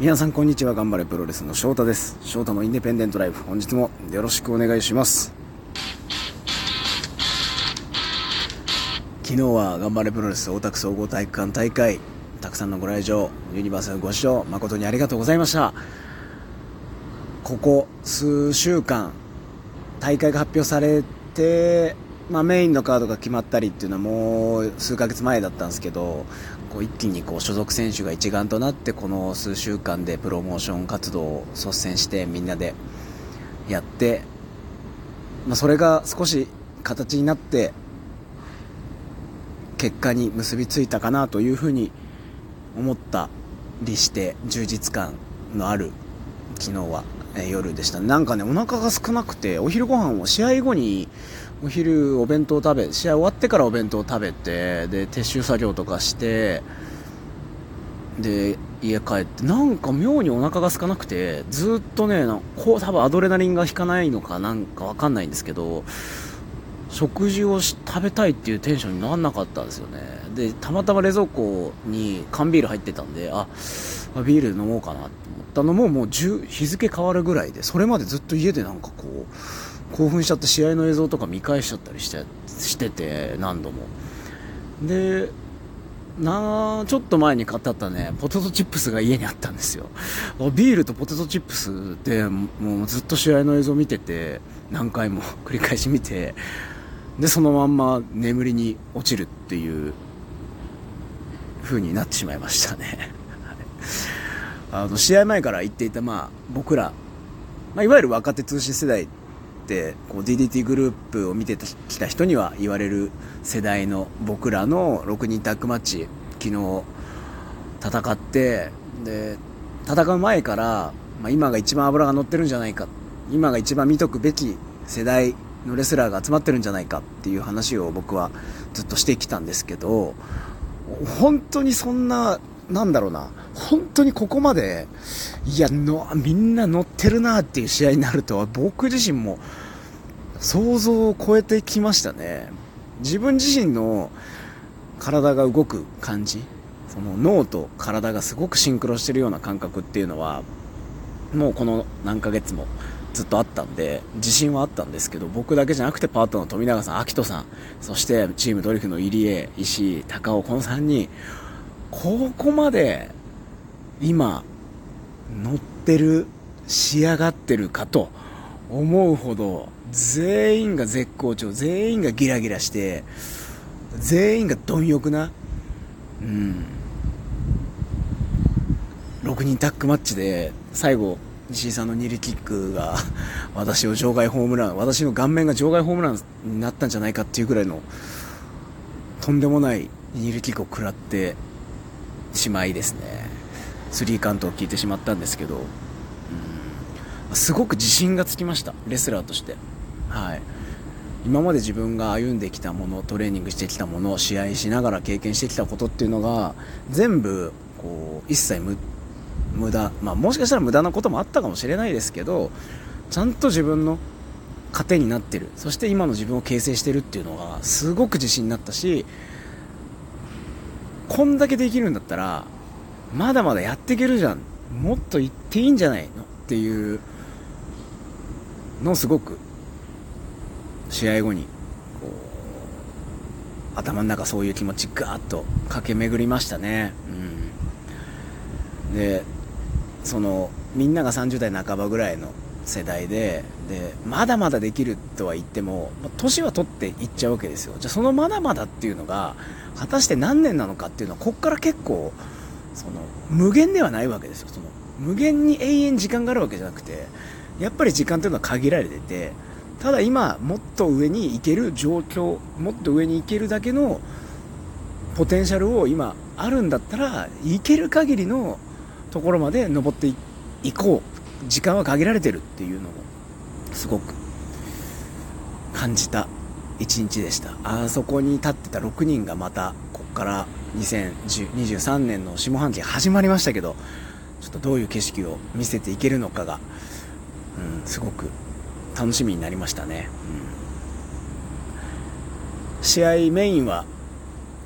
皆さんこんにちは。頑張れプロレスの翔太です。翔太のインデペンデントライブ本日もよろしくお願いします。昨日は頑張れプロレス大田区総合体育館大会。たくさんのご来場ユニバーサルご視聴誠にありがとうございました。ここ数週間大会が発表されてまあ、メインのカードが決まったりっていうのはもう数ヶ月前だったんですけどこう一気にこう所属選手が一丸となってこの数週間でプロモーション活動を率先してみんなでやって、まあ、それが少し形になって結果に結びついたかなというふうに思ったりして充実感のある昨日は、え夜でした。なんかねお腹が少なくてお昼ご飯を試合後にお昼お弁当食べ試合終わってからお弁当食べてで撤収作業とかしてで家帰ってなんか妙にお腹が空かなくてずっとねこう多分アドレナリンが引かないのかなんかわかんないんですけど食事を食べたいっていうテンションにならなかったんですよね。でたまたま冷蔵庫に缶ビール入ってたんであビール飲もうかなって思ったのももう日付変わるぐらいでそれまでずっと家でなんかこう興奮しちゃって試合の映像とか見返しちゃったりしてしてて何度も。でなちょっと前に買ってあったねポテトチップスが家にあったんですよ。ビールとポテトチップスでもうずっと試合の映像見てて何回も 繰り返し見てでそのまんま眠りに落ちるっていう風になってしまいましたね。あの試合前から言っていた、まあ、僕ら、まあ、いわゆる若手通信世代ってこう DDT グループを見てきた人には言われる世代の僕らの6人タッグマッチ昨日戦ってで戦う前から、まあ、今が一番脂が乗ってるんじゃないか今が一番見とくべき世代のレスラーが集まってるんじゃないかっていう話を僕はずっとしてきたんですけど本当にそんななんだろうな。本当にここまでいやのみんな乗ってるなっていう試合になるとは僕自身も想像を超えてきましたね。自分自身の体が動く感じその脳と体がすごくシンクロしてるような感覚っていうのはもうこの何ヶ月もずっとあったんで自信はあったんですけど僕だけじゃなくてパートナーの富永さん、秋人さんそしてチームドリフの入江、石井、高尾この3人ここまで今乗ってる仕上がってるかと思うほど全員が絶好調全員がギラギラして全員が貪欲なうん6人タッグマッチで最後石井さんの2リキックが私を場外ホームラン私の顔面が場外ホームランになったんじゃないかっていうぐらいのとんでもない2リキックを食らってしまいですね。スリーカウントを聞いてしまったんですけど、うん、すごく自信がつきました。レスラーとして。はい。今まで自分が歩んできたものトレーニングしてきたもの試合しながら経験してきたことっていうのが全部こう一切無駄、まあ、もしかしたら無駄なこともあったかもしれないですけどちゃんと自分の糧になってる。そして今の自分を形成してるっていうのがすごく自信になったしこんだけできるんだったらまだまだやっていけるじゃん。もっと言っていいんじゃないのっていうのをすごく試合後にこう頭の中そういう気持ちガーッと駆け巡りましたね、うん、でそのみんなが30代半ばぐらいの世代ででまだまだできるとは言っても年は取っていっちゃうわけですよ。じゃあそのまだまだっていうのが果たして何年なのかっていうのはここから結構その無限ではないわけですよ。その無限に永遠時間があるわけじゃなくてやっぱり時間というのは限られててただ今もっと上に行ける状況もっと上に行けるだけのポテンシャルを今あるんだったら行ける限りのところまで登っていこう。時間は限られてるっていうのをすごく感じた一日でした。あそこに立ってた6人がまたここから2023年の下半期始まりましたけどちょっとどういう景色を見せていけるのかが、うん、すごく楽しみになりましたね、うん、試合メインは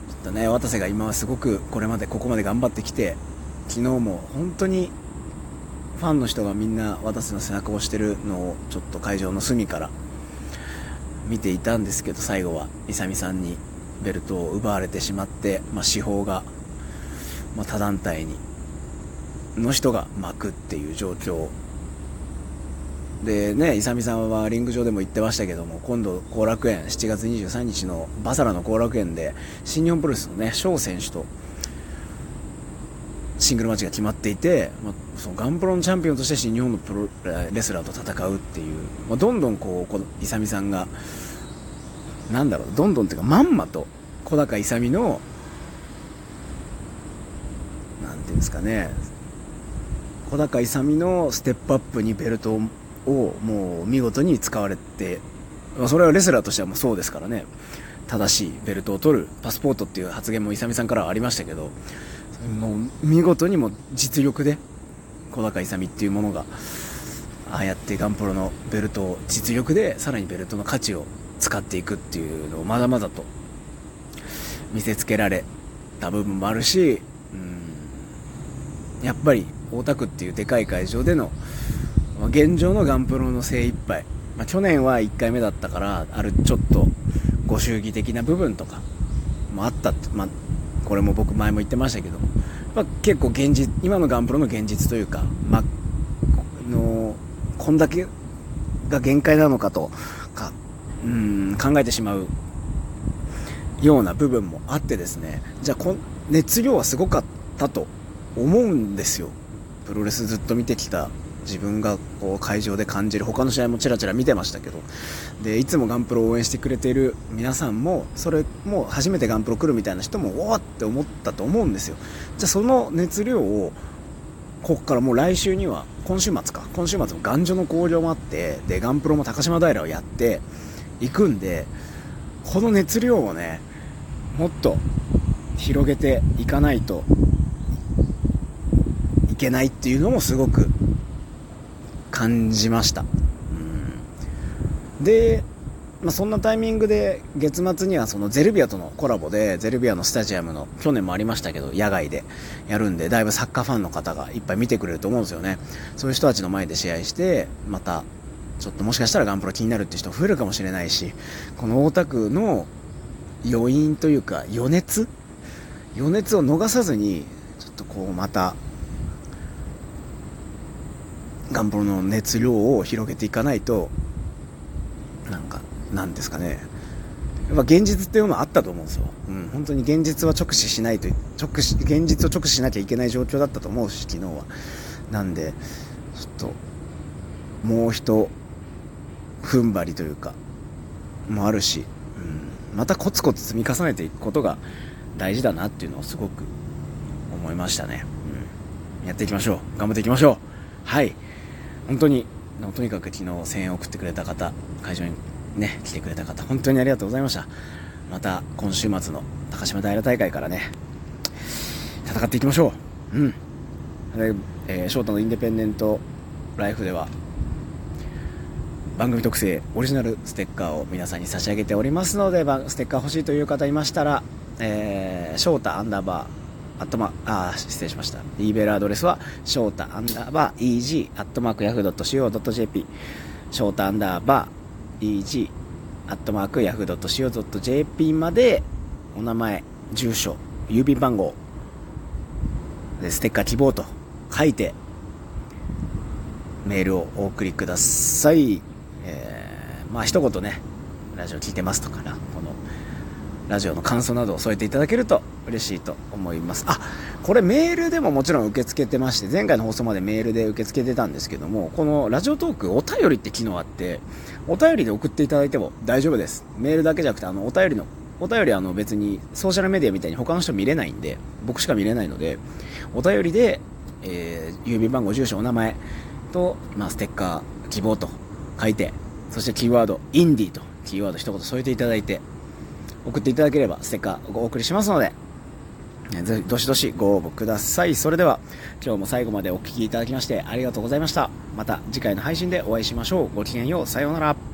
ちょっとね渡瀬が今はすごくこれまでここまで頑張ってきて昨日も本当にファンの人がみんな私の背中を押してるのをちょっと会場の隅から見ていたんですけど最後は勇さんにベルトを奪われてしまって、まあ、司法が、まあ、他団体にの人が巻くっていう状況。でね勇さんはリング上でも言ってましたけども今度後楽園7月23日のバサラの後楽園で新日本プロレスのね翔選手とシングルマッチが決まっていて、まあ、そのガンプロのチャンピオンとして新日本のプロレスラーと戦うっていう、まあ、どんどんこうこの勇さんがなんだろうどんどんっていうかまんまと小高勇のなんていうんですかね小高勇のステップアップにベルトをもう見事に使われて、まあ、それはレスラーとしてはもうそうですからね。正しいベルトを取るパスポートっていう発言も勇さんからはありましたけどもう見事にも実力で小高勇っていうものがああやってガンプロのベルトを実力でさらにベルトの価値を使っていくっていうのをまだまだと見せつけられた部分もあるし、うん、やっぱり大田区っていうでかい会場での現状のガンプロの精一杯、まあ、去年は1回目だったからあるちょっとご祝儀的な部分とかもあった、まあ、これも僕前も言ってましたけども、まあ、結構現実今のガンプロの現実というか、まあのこんだけが限界なのかとかうん考えてしまうような部分もあってですねじゃあこ熱量はすごかったと思うんですよ。プロレスずっと見てきた自分がこう会場で感じる他の試合もちらちら見てましたけど。でいつもガンプロを応援してくれている皆さんもそれも初めてガンプロ来るみたいな人もおおって思ったと思うんですよ。じゃあその熱量をここからもう来週には今週末か。今週末も頑丈の興行もあってでガンプロも高島平をやっていくんでこの熱量をねもっと広げていかないといけないっていうのもすごく感じました、うん、で、まあ、そんなタイミングで月末にはそのゼルビアとのコラボでゼルビアのスタジアムの去年もありましたけど野外でやるんでだいぶサッカーファンの方がいっぱい見てくれると思うんですよね。そういう人たちの前で試合してまたちょっともしかしたらガンプロ気になるって人増えるかもしれないしこの大田区の余韻というか余熱？余熱を逃さずにちょっとこうまたガンプロの熱量を広げていかないとなんかなんですかね。やっぱ現実っていうのはあったと思うんですよ、うん、本当に現実は直視しないと直視現実を直視しなきゃいけない状況だったと思うし昨日は。なんでちょっともう一踏ん張りというかもあるし、うん、またコツコツ積み重ねていくことが大事だなっていうのをすごく思いましたね、うん、やっていきましょう。頑張っていきましょう。はい。本当にとにかく昨日声援を送ってくれた方会場にね来てくれた方本当にありがとうございました。また今週末の高島平大会からね戦っていきましょう。うん。で、えー、ショートのインディペンデントライフでは番組特製オリジナルステッカーを皆さんに差し上げておりますのでステッカー欲しいという方いましたら、えー、ショータアンダーバーアットマあ失礼しました e ベルアドレスはショータアンダーバー EG アットマークヤフー .co.jp ショータアンダーバー EG アットマークヤフー .co.jp までお名前住所郵便番号でステッカー希望と書いてメールをお送りください。えー、まあ一言ね、ラジオ聞いてますとかな、この、ラジオの感想などを添えていただけると嬉しいと思います。あ、これメールでももちろん受け付けてまして、前回の放送までメールで受け付けてたんですけども、このラジオトークお便りって機能あって、お便りで送っていただいても大丈夫です。メールだけじゃなくて、あの、お便りの、お便りあの別にソーシャルメディアみたいに他の人見れないんで、僕しか見れないので、お便りで、えー、郵便番号、住所、お名前と、まあ、ステッカー希望と書いて、そしてキーワード、インディーとキーワード一言添えていただいて、送っていただければステッカーお送りしますので、どしどしご応募ください。それでは、今日も最後までお聴きいただきましてありがとうございました。また次回の配信でお会いしましょう。ごきげんよう。さようなら。